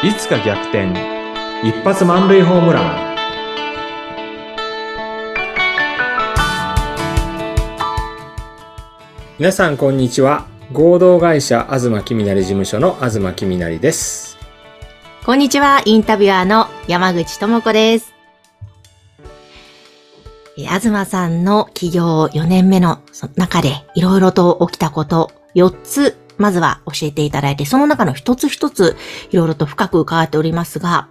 いつか逆転。一発満塁ホームラン。皆さんこんにちは。合同会社東きみなり事務所の東きみなりです。こんにちは、インタビュアーの山口智子です。東さんの起業4年目の中でいろいろと起きたこと4つ、まずは教えていただいて、その中の一つ一ついろいろと深く伺っておりますが、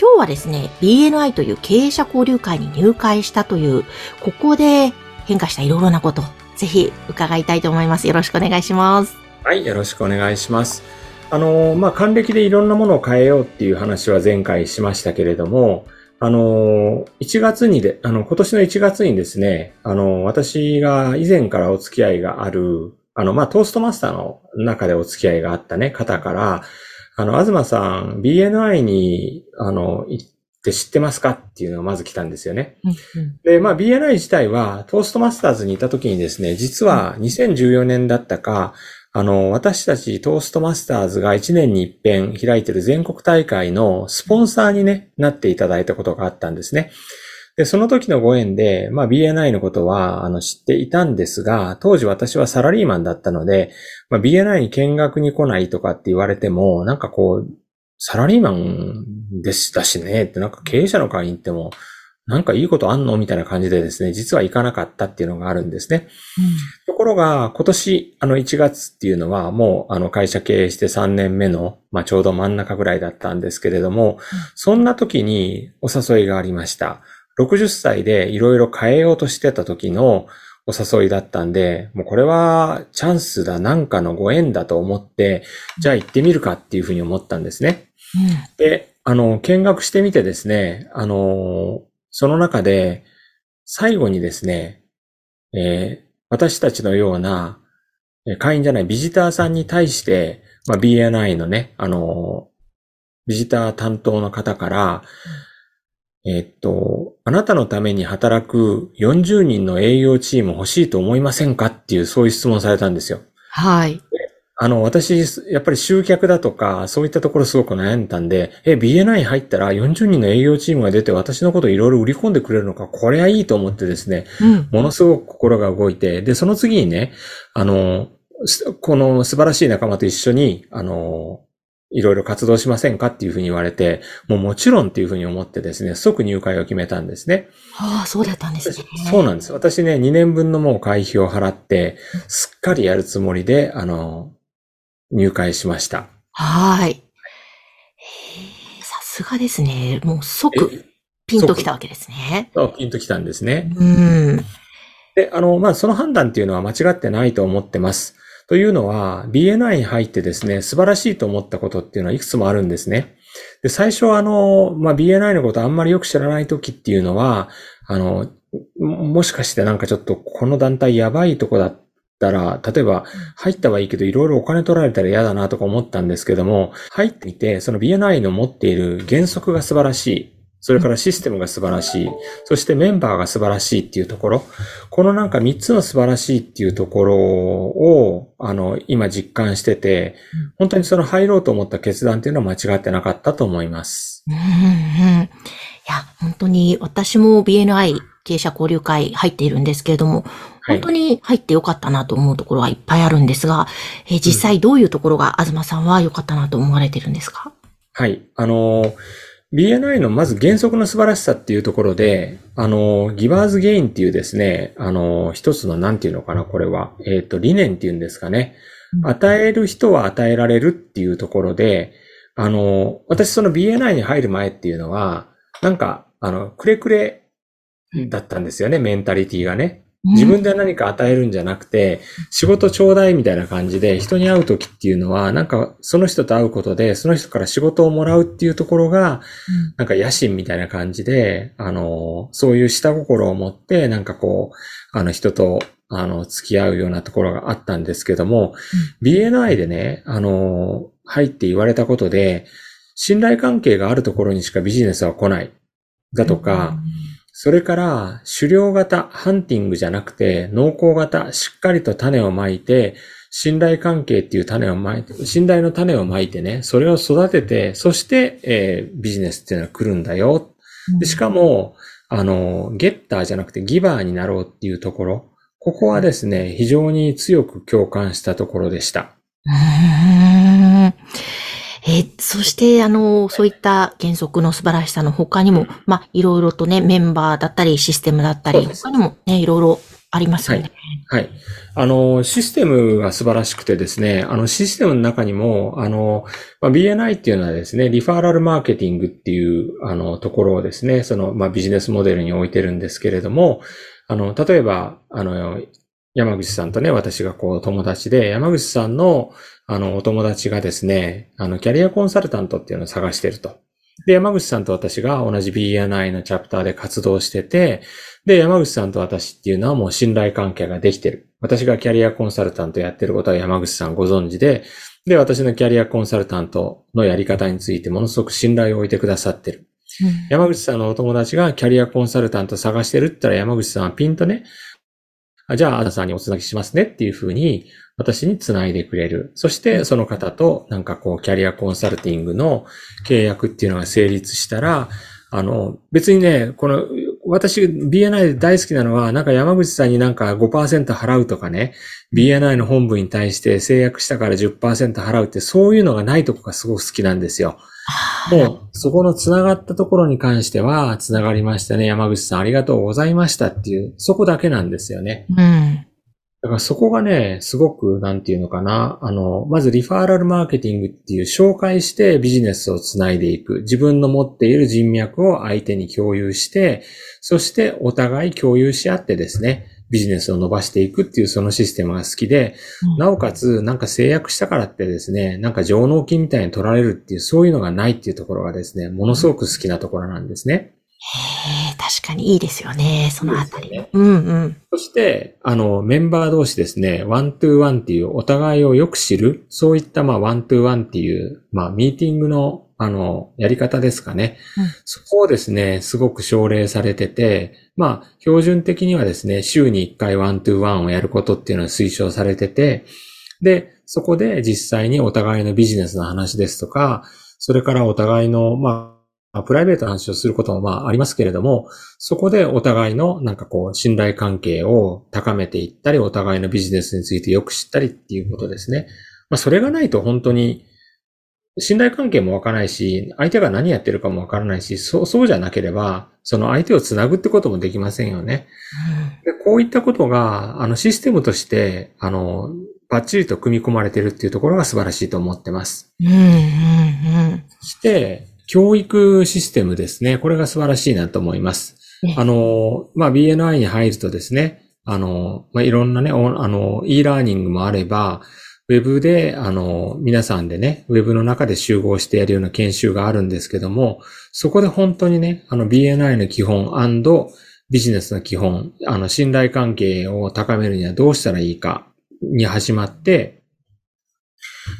今日はですね、BNI という経営者交流会に入会したという、ここで変化したいろいろなこと、ぜひ伺いたいと思います。よろしくお願いします。はいよろしくお願いしますあのまあ還暦でいろんなものを変えようっていう話は前回しましたけれどもあの、1月にで、あの、今年の1月にですね、あの、私が以前からお付き合いがある、あの、まあ、トーストマスターの中でお付き合いがあったね、方から、あの、東さん、BNI に、あの、行って知ってますかっていうのがまず来たんですよね。で、まあ、BNI 自体は、トーストマスターズにいた時にですね、実は2014年だったか、あの、私たちトーストマスターズが1年に一遍開いてる全国大会のスポンサーにね、なっていただいたことがあったんですね。で、その時のご縁で、まあ BNI のことは、あの、知っていたんですが、当時私はサラリーマンだったので、まあ BNI に見学に来ないとかって言われても、なんかこう、サラリーマンでしたしね、ってなんか経営者の会に行っても、なんかいいことあんのみたいな感じでですね、実は行かなかったっていうのがあるんですね。ところが、今年、あの、1月っていうのは、もう、あの、会社経営して3年目の、まあ、ちょうど真ん中ぐらいだったんですけれども、そんな時にお誘いがありました。60歳でいろいろ変えようとしてた時のお誘いだったんで、もうこれはチャンスだ、なんかのご縁だと思って、じゃあ行ってみるかっていうふうに思ったんですね。で、あの、見学してみてですね、あの、その中で、最後にですね、えー私たちのような、えー会員じゃないビジターさんに対して、まあ、BNI のね、あの、ビジター担当の方から、えーっと、あなたのために働く40人の営業チーム欲しいと思いませんか？っていう、そういう質問されたんですよ。はい。あの、私、やっぱり集客だとか、そういったところすごく悩んだんで、え、BNI 入ったら40人の営業チームが出て私のことをいろいろ売り込んでくれるのか、これはいいと思ってですね、うん。ものすごく心が動いて、で、その次にね、あの、すこの素晴らしい仲間と一緒に、あの、いろいろ活動しませんかっていうふうに言われて、もうもちろんっていうふうに思ってですね、即入会を決めたんですね。ああ、そうだったんですね。そうなんです。私ね、2年分のもう会費を払って、すっかりやるつもりで、あの、入会しました。はい。さすがですね。もう即ピンときたわけですね。そうピンときたんですね。うん。で、あの、まあ、その判断っていうのは間違ってないと思ってます。というのは、BNI に入ってですね、素晴らしいと思ったことっていうのはいくつもあるんですね。で、最初はあの、まあ、BNI のことあんまりよく知らない時っていうのは、あの、もしかしてなんかちょっとこの団体やばいとこだったら、例えば入ったはいいけどいろいろお金取られたら嫌だなとか思ったんですけども、入ってみて、その BNI の持っている原則が素晴らしい。それからシステムが素晴らしい。そしてメンバーが素晴らしいっていうところ。このなんか3つの素晴らしいっていうところを、あの、今実感してて、本当にその入ろうと思った決断っていうのは間違ってなかったと思います。うんうん。いや、本当に私も BNI 経営者交流会入っているんですけれども、はい本当に入ってよかったなと思うところはいっぱいあるんですが、えー実際どういうところが東さんは良かったなと思われてるんですか？はい。あの、BNI のまず原則の素晴らしさっていうところで、あの、ギバーズゲインっていうですね、あの、一つのなんていうのかな、これは。えっ、と、理念っていうんですかね。うん与える人は与えられるっていうところで、あの、私その BNI に入る前っていうのは、なんか、あの、くれくれだったんですよね、メンタリティがね。自分で何か与えるんじゃなくて、仕事ちょうだいみたいな感じで、人に会うときっていうのは、なんかその人と会うことで、その人から仕事をもらうっていうところが、なんか野心みたいな感じで、あの、そういう下心を持って、なんかこう、あの人と、あの、付き合うようなところがあったんですけども、BNI でね、あの、入って言われたことで、信頼関係があるところにしかビジネスは来ない。だとか、それから、狩猟型、ハンティングじゃなくて、農耕型、しっかりと種をまいて、信頼関係っていう種をまいて、信頼の種をまいてね、それを育てて、そして、えー、ビジネスっていうのは来るんだよ。でしかも、あの、ゲッターじゃなくてギバーになろうっていうところ、ここはですね、非常に強く共感したところでした。えー、そして、あの、そういった原則の素晴らしさの他にも、まあ、いろいろとね、メンバーだったり、システムだったり、他にもね、いろいろありますよね。はい。はい。あの、システムが素晴らしくてですね、あの、システムの中にも、あの、まあ、BNI っていうのはですね、リファーラルマーケティングっていう、あの、ところをですね、その、まあ、ビジネスモデルに置いてるんですけれども、あの、例えば、あの、山口さんとね、私がこう友達で、山口さんの、あの、お友達がですね、あの、キャリアコンサルタントっていうのを探してると。で、山口さんと私が同じ BNI のチャプターで活動してて、で、山口さんと私っていうのはもう信頼関係ができてる。私がキャリアコンサルタントやってることは山口さんご存知で、で、私のキャリアコンサルタントのやり方についてものすごく信頼を置いてくださってる。うん、山口さんのお友達がキャリアコンサルタント探してるって言ったら山口さんはピンとね、あじゃあ、あなさんにおつなぎしますねっていうふうに、私につないでくれる。そして、その方と、なんかこう、キャリアコンサルティングの契約っていうのが成立したら、あの、別にね、この、私、BNI で大好きなのは、なんか山口さんになんか5%払うとかね、BNI の本部に対して制約したから10%払うって、そういうのがないとこがすごく好きなんですよ。もう、そこの繋がったところに関しては、繋がりましたね。山口さんありがとうございましたっていう、そこだけなんですよね。うん。だからそこがね、すごく、なんていうのかな。あの、まずリファーラルマーケティングっていう紹介してビジネスをつないでいく。自分の持っている人脈を相手に共有して、そしてお互い共有し合ってですね、ビジネスを伸ばしていくっていうそのシステムが好きで、うん、なおかつなんか制約したからってですね、なんか上納金みたいに取られるっていうそういうのがないっていうところがですね、ものすごく好きなところなんですね。へえ、確かにいいですよね、そのあたり。ね、うんうん。そして、あの、メンバー同士ですね、 one to one っていうお互いをよく知る、そういったまあ one to one っていう、まあミーティングのあの、やり方ですかね。うん、そこをですね、すごく奨励されてて、まあ、標準的にはですね、週に1回 one to one をやることっていうのは推奨されてて、で、そこで実際にお互いのビジネスの話ですとか、それからお互いの、まあ、プライベートな話をすることもまあありますけれども、そこでお互いのなんかこう信頼関係を高めていったり、お互いのビジネスについてよく知ったりっていうことですね。まあそれがないと本当に信頼関係もわからないし、相手が何やってるかもわからないし、そう、そうじゃなければ、その相手をつなぐってこともできませんよね。うん、でこういったことが、あの、システムとして、あの、バッチリと組み込まれてるっていうところが素晴らしいと思ってます。うんうんうん、そして、教育システムですね。これが素晴らしいなと思います。あの、まあ、BNI に入るとですね、あの、まあ、いろんなね、あの、e ラーニングもあれば、ウェブで、あの、皆さんでね、ウェブの中で集合してやるような研修があるんですけども、そこで本当にね、あの BNI の基本ビジネスの基本、あの、信頼関係を高めるにはどうしたらいいかに始まって、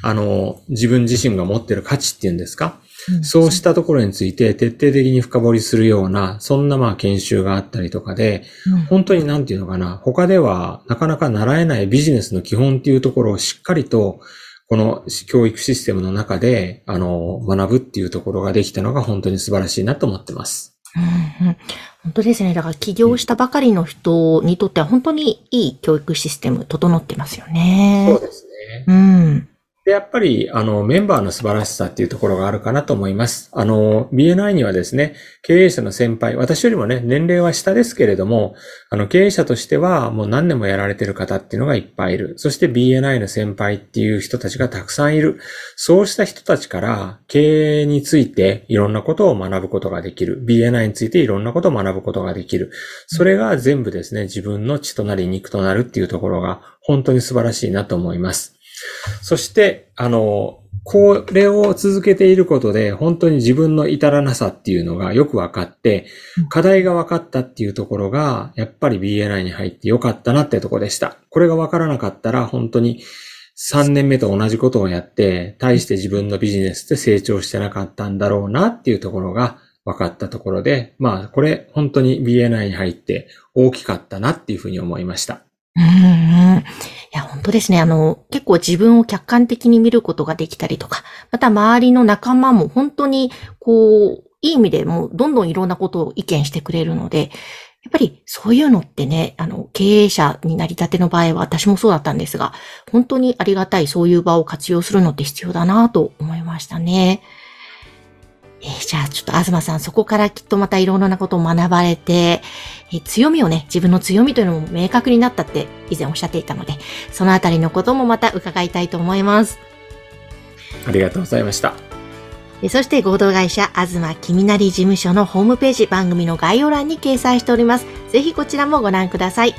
あの、自分自身が持ってる価値っていうんですか、そうしたところについて徹底的に深掘りするような、そんなまあ研修があったりとかで、本当になんていうのかな、他ではなかなか習えないビジネスの基本っていうところをしっかりと、この教育システムの中で、あの、学ぶっていうところができたのが本当に素晴らしいなと思ってます。うんうん、本当ですね。だから起業したばかりの人にとっては本当にいい教育システム整ってますよね。そうですね。うん。で、やっぱり、あの、メンバーの素晴らしさっていうところがあるかなと思います。あの、BNI にはですね、経営者の先輩、私よりもね、年齢は下ですけれども、あの、経営者としてはもう何年もやられてる方っていうのがいっぱいいる。そして BNI の先輩っていう人たちがたくさんいる。そうした人たちから経営についていろんなことを学ぶことができる。BNI についていろんなことを学ぶことができる。それが全部ですね、自分の血となり肉となるっていうところが本当に素晴らしいなと思います。そして、あの、これを続けていることで、本当に自分の至らなさっていうのがよく分かって、課題が分かったっていうところが、やっぱり BNI に入ってよかったなってとこでした。これが分からなかったら、本当に3年目と同じことをやって、対して自分のビジネスで成長してなかったんだろうなっていうところが分かったところで、まあ、これ本当に BNI に入って大きかったなっていうふうに思いました。うんいや、本当ですね。あの、結構自分を客観的に見ることができたりとか、また周りの仲間も本当に、こう、いい意味でもうどんどんいろんなことを意見してくれるので、やっぱりそういうのってね、あの、経営者になりたての場合は私もそうだったんですが、本当にありがたいそういう場を活用するのって必要だなと思いましたね。えー、じゃあちょっと東さんそこからきっとまたいろんなことを学ばれて、えー、強みをね、自分の強みというのも明確になったって以前おっしゃっていたので、そのあたりのこともまた伺いたいと思います。ありがとうございました。そして合同会社、東きみなり事務所のホームページ、番組の概要欄に掲載しております。ぜひこちらもご覧ください。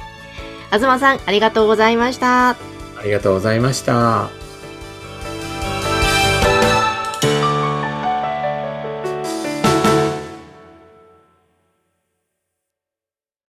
東さん、ありがとうございました。ありがとうございました。